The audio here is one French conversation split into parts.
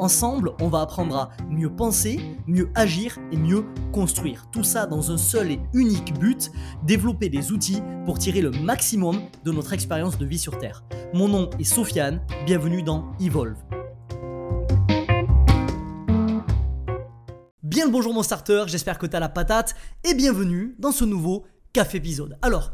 Ensemble, on va apprendre à mieux penser, mieux agir et mieux construire. Tout ça dans un seul et unique but, développer des outils pour tirer le maximum de notre expérience de vie sur Terre. Mon nom est Sofiane, bienvenue dans Evolve. Bien le bonjour mon starter, j'espère que tu as la patate et bienvenue dans ce nouveau café épisode. Alors,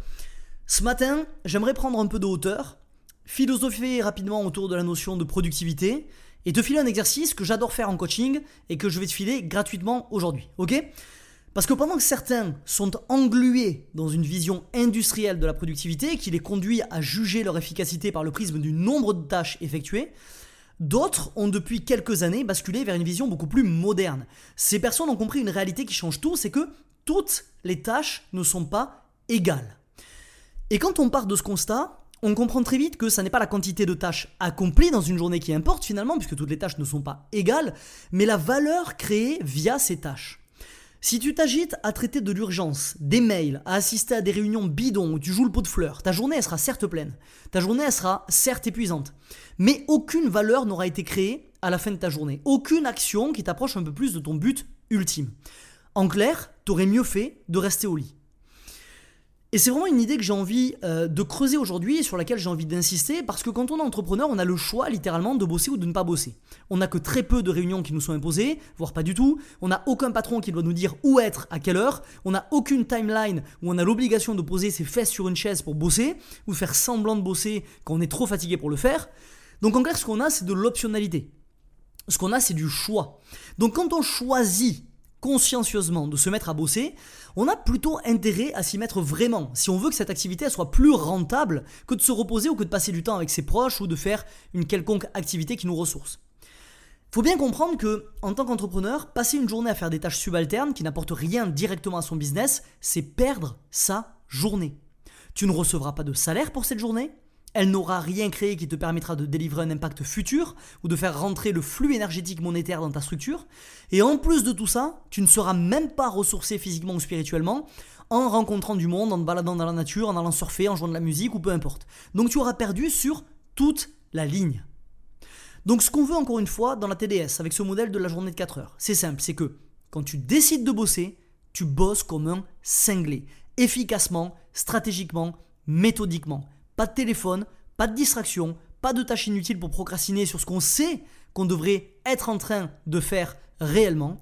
ce matin, j'aimerais prendre un peu de hauteur, philosopher rapidement autour de la notion de productivité et te filer un exercice que j'adore faire en coaching et que je vais te filer gratuitement aujourd'hui, ok? Parce que pendant que certains sont englués dans une vision industrielle de la productivité qui les conduit à juger leur efficacité par le prisme du nombre de tâches effectuées, d'autres ont depuis quelques années basculé vers une vision beaucoup plus moderne. Ces personnes ont compris une réalité qui change tout, c'est que toutes les tâches ne sont pas égales. Et quand on part de ce constat, on comprend très vite que ça n'est pas la quantité de tâches accomplies dans une journée qui importe finalement, puisque toutes les tâches ne sont pas égales, mais la valeur créée via ces tâches. Si tu t'agites à traiter de l'urgence, des mails, à assister à des réunions bidons où tu joues le pot de fleurs, ta journée elle sera certes pleine, ta journée elle sera certes épuisante, mais aucune valeur n'aura été créée à la fin de ta journée, aucune action qui t'approche un peu plus de ton but ultime. En clair, t'aurais mieux fait de rester au lit. Et c'est vraiment une idée que j'ai envie euh, de creuser aujourd'hui et sur laquelle j'ai envie d'insister parce que quand on est entrepreneur, on a le choix littéralement de bosser ou de ne pas bosser. On n'a que très peu de réunions qui nous sont imposées, voire pas du tout. On n'a aucun patron qui doit nous dire où être, à quelle heure. On n'a aucune timeline où on a l'obligation de poser ses fesses sur une chaise pour bosser ou faire semblant de bosser quand on est trop fatigué pour le faire. Donc en clair, ce qu'on a, c'est de l'optionnalité. Ce qu'on a, c'est du choix. Donc quand on choisit consciencieusement de se mettre à bosser, on a plutôt intérêt à s'y mettre vraiment, si on veut que cette activité soit plus rentable que de se reposer ou que de passer du temps avec ses proches ou de faire une quelconque activité qui nous ressource. Faut bien comprendre que, en tant qu'entrepreneur, passer une journée à faire des tâches subalternes qui n'apportent rien directement à son business, c'est perdre sa journée. Tu ne recevras pas de salaire pour cette journée, elle n'aura rien créé qui te permettra de délivrer un impact futur ou de faire rentrer le flux énergétique monétaire dans ta structure. Et en plus de tout ça, tu ne seras même pas ressourcé physiquement ou spirituellement en rencontrant du monde, en te baladant dans la nature, en allant surfer, en jouant de la musique ou peu importe. Donc tu auras perdu sur toute la ligne. Donc ce qu'on veut encore une fois dans la TDS avec ce modèle de la journée de 4 heures, c'est simple, c'est que quand tu décides de bosser, tu bosses comme un cinglé, efficacement, stratégiquement, méthodiquement pas de téléphone, pas de distraction, pas de tâches inutiles pour procrastiner sur ce qu'on sait qu'on devrait être en train de faire réellement.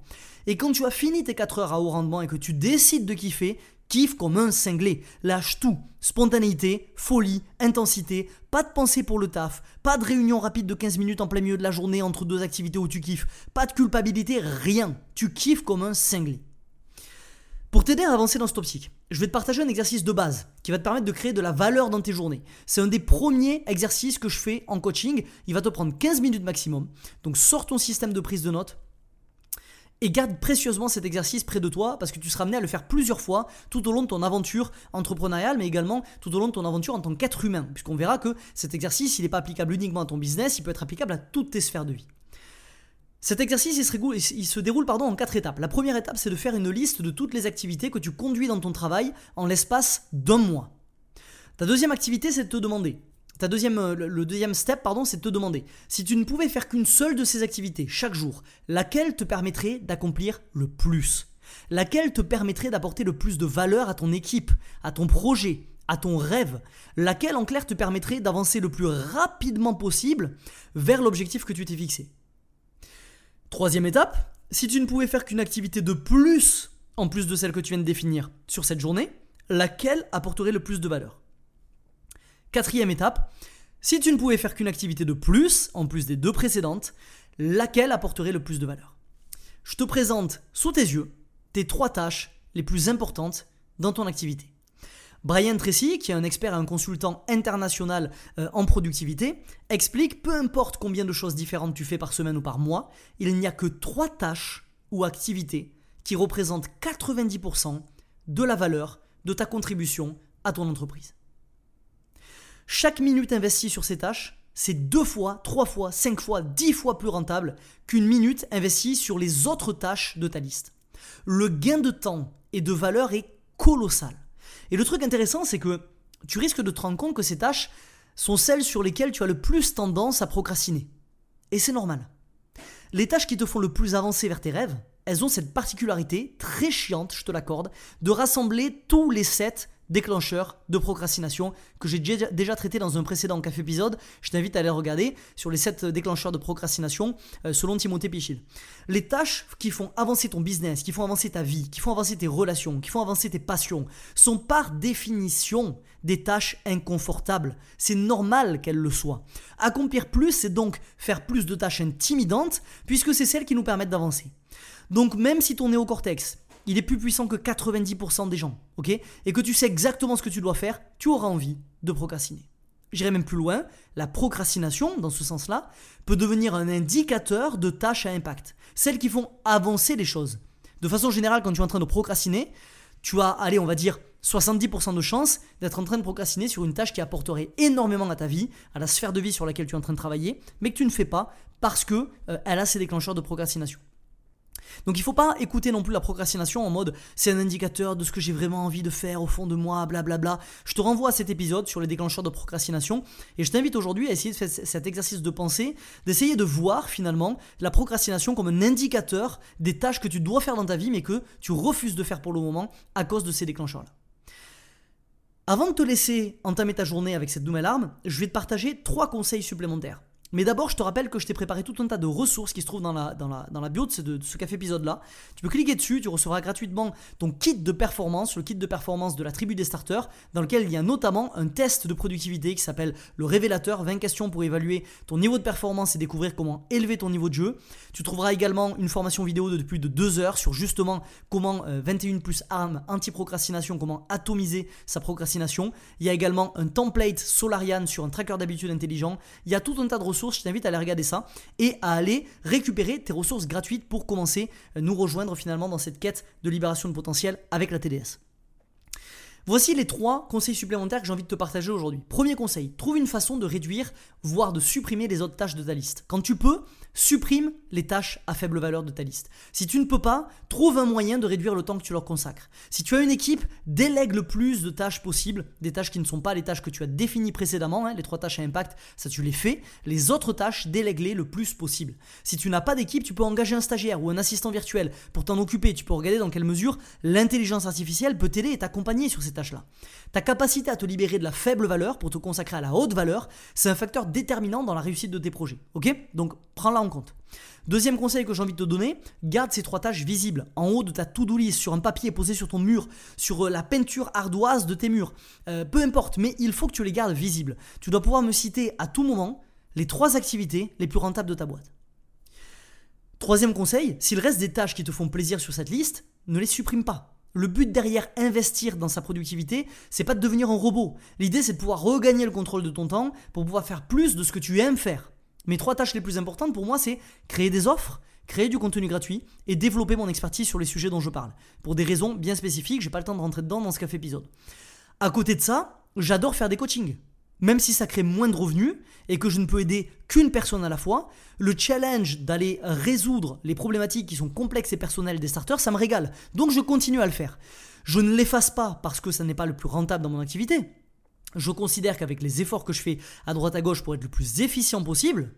Et quand tu as fini tes 4 heures à haut rendement et que tu décides de kiffer, kiffe comme un cinglé. Lâche tout. Spontanéité, folie, intensité, pas de pensée pour le taf, pas de réunion rapide de 15 minutes en plein milieu de la journée entre deux activités où tu kiffes, pas de culpabilité, rien. Tu kiffes comme un cinglé. Pour t'aider à avancer dans cette optique, je vais te partager un exercice de base qui va te permettre de créer de la valeur dans tes journées. C'est un des premiers exercices que je fais en coaching. Il va te prendre 15 minutes maximum. Donc sors ton système de prise de notes et garde précieusement cet exercice près de toi parce que tu seras amené à le faire plusieurs fois tout au long de ton aventure entrepreneuriale mais également tout au long de ton aventure en tant qu'être humain puisqu'on verra que cet exercice il n'est pas applicable uniquement à ton business, il peut être applicable à toutes tes sphères de vie. Cet exercice, se, déroule en quatre étapes. La première étape, c'est de faire une liste de toutes les activités que tu conduis dans ton travail en l'espace d'un mois. Ta deuxième activité, c'est de te demander. Ta deuxième, euh, le deuxième step, c'est de te demander si tu ne pouvais faire qu'une seule de ces activités chaque jour, laquelle te permettrait d'accomplir le plus? Laquelle te permettrait d'apporter le plus de valeur à ton équipe, à ton projet, à ton rêve? Laquelle en clair te permettrait d'avancer le plus rapidement possible vers l'objectif que tu t'es fixé? Troisième étape, si tu ne pouvais faire qu'une activité de plus, en plus de celle que tu viens de définir sur cette journée, laquelle apporterait le plus de valeur? Quatrième étape, si tu ne pouvais faire qu'une activité de plus, en plus des deux précédentes, laquelle apporterait le plus de valeur? Je te présente sous tes yeux tes trois tâches les plus importantes dans ton activité. Brian Tracy, qui est un expert et un consultant international euh, en productivité, explique peu importe combien de choses différentes tu fais par semaine ou par mois, il n'y a que trois tâches ou activités qui représentent 90% de la valeur de ta contribution à ton entreprise. Chaque minute investie sur ces tâches, c'est deux fois, trois fois, cinq fois, dix fois plus rentable qu'une minute investie sur les autres tâches de ta liste. Le gain de temps et de valeur est colossal. Et le truc intéressant, c'est que tu risques de te rendre compte que ces tâches sont celles sur lesquelles tu as le plus tendance à procrastiner. Et c'est normal. Les tâches qui te font le plus avancer vers tes rêves, elles ont cette particularité, très chiante, je te l'accorde, de rassembler tous les sept déclencheurs de procrastination que j'ai déjà traité dans un précédent café épisode. Je t'invite à aller regarder sur les 7 déclencheurs de procrastination euh, selon Timothée Pichil. Les tâches qui font avancer ton business, qui font avancer ta vie, qui font avancer tes relations, qui font avancer tes passions, sont par définition des tâches inconfortables. C'est normal qu'elles le soient. Accomplir plus, c'est donc faire plus de tâches intimidantes, puisque c'est celles qui nous permettent d'avancer. Donc même si ton néocortex, il est plus puissant que 90% des gens, ok Et que tu sais exactement ce que tu dois faire, tu auras envie de procrastiner. J'irai même plus loin, la procrastination, dans ce sens-là, peut devenir un indicateur de tâches à impact, celles qui font avancer les choses. De façon générale, quand tu es en train de procrastiner, tu as, allez, on va dire 70% de chances d'être en train de procrastiner sur une tâche qui apporterait énormément à ta vie, à la sphère de vie sur laquelle tu es en train de travailler, mais que tu ne fais pas parce que euh, elle a ses déclencheurs de procrastination. Donc il ne faut pas écouter non plus la procrastination en mode c'est un indicateur de ce que j'ai vraiment envie de faire au fond de moi, blablabla. Je te renvoie à cet épisode sur les déclencheurs de procrastination et je t'invite aujourd'hui à essayer de faire cet exercice de pensée, d'essayer de voir finalement la procrastination comme un indicateur des tâches que tu dois faire dans ta vie mais que tu refuses de faire pour le moment à cause de ces déclencheurs-là. Avant de te laisser entamer ta journée avec cette nouvelle arme, je vais te partager trois conseils supplémentaires. Mais d'abord, je te rappelle que je t'ai préparé tout un tas de ressources qui se trouvent dans la, dans la, dans la bio de ce, café épisode-là. Tu peux cliquer dessus, tu recevras gratuitement ton kit de performance, le kit de performance de la tribu des starters, dans lequel il y a notamment un test de productivité qui s'appelle le révélateur, 20 questions pour évaluer ton niveau de performance et découvrir comment élever ton niveau de jeu. Tu trouveras également une formation vidéo de plus de 2 heures sur justement comment 21 euh, plus armes anti-procrastination, comment atomiser sa procrastination. Il y a également un template Solarian sur un tracker d'habitude intelligent. Il y a tout un tas de ressources je t'invite à aller regarder ça et à aller récupérer tes ressources gratuites pour commencer à nous rejoindre finalement dans cette quête de libération de potentiel avec la TDS. Voici les trois conseils supplémentaires que j'ai envie de te partager aujourd'hui. Premier conseil, trouve une façon de réduire, voire de supprimer les autres tâches de ta liste. Quand tu peux, supprime les tâches à faible valeur de ta liste. Si tu ne peux pas, trouve un moyen de réduire le temps que tu leur consacres. Si tu as une équipe, délègue le plus de tâches possible, des tâches qui ne sont pas les tâches que tu as définies précédemment, hein, les trois tâches à impact, ça tu les fais. Les autres tâches, délègue-les le plus possible. Si tu n'as pas d'équipe, tu peux engager un stagiaire ou un assistant virtuel pour t'en occuper. Tu peux regarder dans quelle mesure l'intelligence artificielle peut t'aider et t'accompagner sur ces Ta capacité à te libérer de la faible valeur pour te consacrer à la haute valeur, c'est un facteur déterminant dans la réussite de tes projets. Ok? Donc prends-la en compte. Deuxième conseil que j'ai envie de te donner, garde ces trois tâches visibles en haut de ta to-do list, sur un papier posé sur ton mur, sur euh, la peinture ardoise de tes murs. Euh, peu importe, mais il faut que tu les gardes visibles. Tu dois pouvoir me citer à tout moment les trois activités les plus rentables de ta boîte. Troisième conseil, s'il reste des tâches qui te font plaisir sur cette liste, ne les supprime pas. Le but derrière investir dans sa productivité, c'est pas de devenir un robot. L'idée c'est de pouvoir regagner le contrôle de ton temps pour pouvoir faire plus de ce que tu aimes faire. Mes trois tâches les plus importantes pour moi, c'est créer des offres, créer du contenu gratuit et développer mon expertise sur les sujets dont je parle. Pour des raisons bien spécifiques, j'ai pas le temps de rentrer dedans dans ce café épisode. À côté de ça, j'adore faire des coachings. Même si ça crée moins de revenus et que je ne peux aider qu'une personne à la fois, le challenge d'aller résoudre les problématiques qui sont complexes et personnelles des starters, ça me régale. Donc je continue à le faire. Je ne l'efface pas parce que ça n'est pas le plus rentable dans mon activité. Je considère qu'avec les efforts que je fais à droite à gauche pour être le plus efficient possible,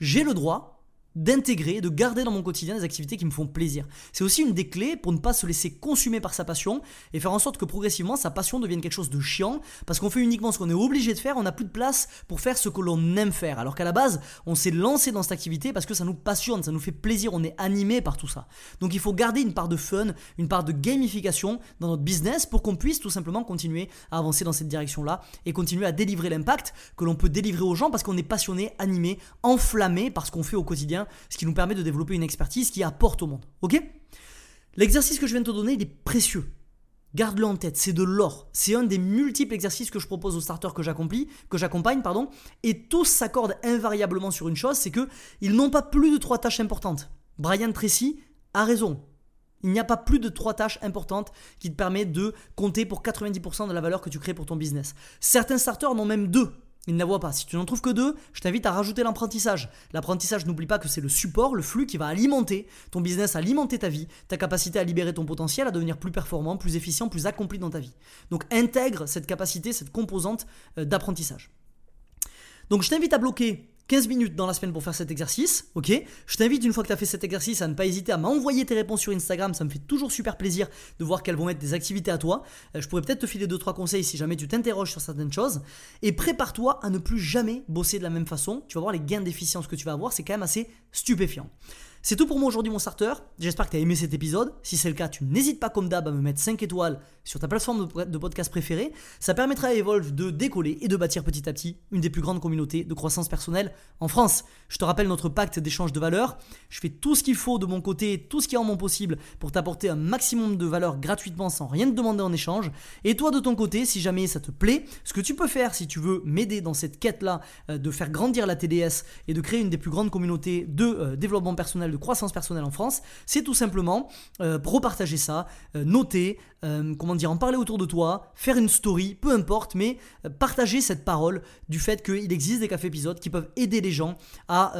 j'ai le droit d'intégrer, de garder dans mon quotidien des activités qui me font plaisir. C'est aussi une des clés pour ne pas se laisser consumer par sa passion et faire en sorte que progressivement sa passion devienne quelque chose de chiant parce qu'on fait uniquement ce qu'on est obligé de faire, on n'a plus de place pour faire ce que l'on aime faire. Alors qu'à la base, on s'est lancé dans cette activité parce que ça nous passionne, ça nous fait plaisir, on est animé par tout ça. Donc il faut garder une part de fun, une part de gamification dans notre business pour qu'on puisse tout simplement continuer à avancer dans cette direction-là et continuer à délivrer l'impact que l'on peut délivrer aux gens parce qu'on est passionné, animé, enflammé par ce qu'on fait au quotidien ce qui nous permet de développer une expertise qui apporte au monde. Ok? L'exercice que je viens de te donner, il est précieux. Garde-le en tête, c'est de l'or. C'est un des multiples exercices que je propose aux starters que que j'accompagne, pardon, et tous s'accordent invariablement sur une chose, c'est que ils n'ont pas plus de trois tâches importantes. Brian Tracy a raison. Il n'y a pas plus de trois tâches importantes qui te permettent de compter pour 90% de la valeur que tu crées pour ton business. Certains starters en ont même deux. Ils ne la voient pas. Si tu n'en trouves que deux, je t'invite à rajouter l'apprentissage. L'apprentissage, n'oublie pas que c'est le support, le flux qui va alimenter ton business, alimenter ta vie, ta capacité à libérer ton potentiel, à devenir plus performant, plus efficient, plus accompli dans ta vie. Donc intègre cette capacité, cette composante euh, d'apprentissage. Donc je t'invite à bloquer 15 minutes dans la semaine pour faire cet exercice, ok Je t'invite une fois que tu as fait cet exercice à ne pas hésiter à m'envoyer tes réponses sur Instagram, ça me fait toujours super plaisir de voir quelles vont être des activités à toi. Euh, je pourrais peut-être te filer 2-3 conseils si jamais tu t'interroges sur certaines choses. Et prépare-toi à ne plus jamais bosser de la même façon, tu vas voir les gains d'efficience que tu vas avoir, c'est quand même assez stupéfiant. C'est tout pour moi aujourd'hui mon starter, j'espère que tu as aimé cet épisode. Si c'est le cas, tu n'hésites pas comme d'hab à me mettre 5 étoiles sur ta plateforme de podcast préférée. Ça permettra à Evolve de décoller et de bâtir petit à petit une des plus grandes communautés de croissance personnelle en France. Je te rappelle notre pacte d'échange de valeur. Je fais tout ce qu'il faut de mon côté, tout ce qui est en mon possible pour t'apporter un maximum de valeur gratuitement sans rien te demander en échange. Et toi de ton côté, si jamais ça te plaît, ce que tu peux faire si tu veux m'aider dans cette quête-là euh, de faire grandir la TDS et de créer une des plus grandes communautés de euh, développement personnel, de croissance personnelle en France, c'est tout simplement euh, repartager ça, noter, comment dire, en parler autour de toi, faire une story, peu importe, mais partager cette parole du fait qu'il existe des cafés épisodes qui peuvent aider les gens à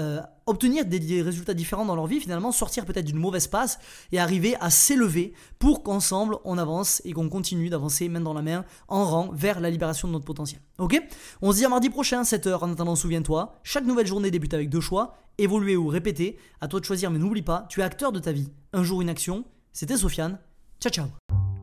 obtenir des, résultats différents dans leur vie, finalement sortir peut-être d'une mauvaise passe et arriver à s'élever pour qu'ensemble on avance et qu'on continue d'avancer main dans la main en rang vers la libération de notre potentiel. Ok? On se dit à mardi prochain, 7h. En attendant, souviens-toi, chaque nouvelle journée débute avec deux choix, évoluer ou répéter. À toi de choisir, mais n'oublie pas, tu es acteur de ta vie. Un jour une action. C'était Sofiane. Ciao ciao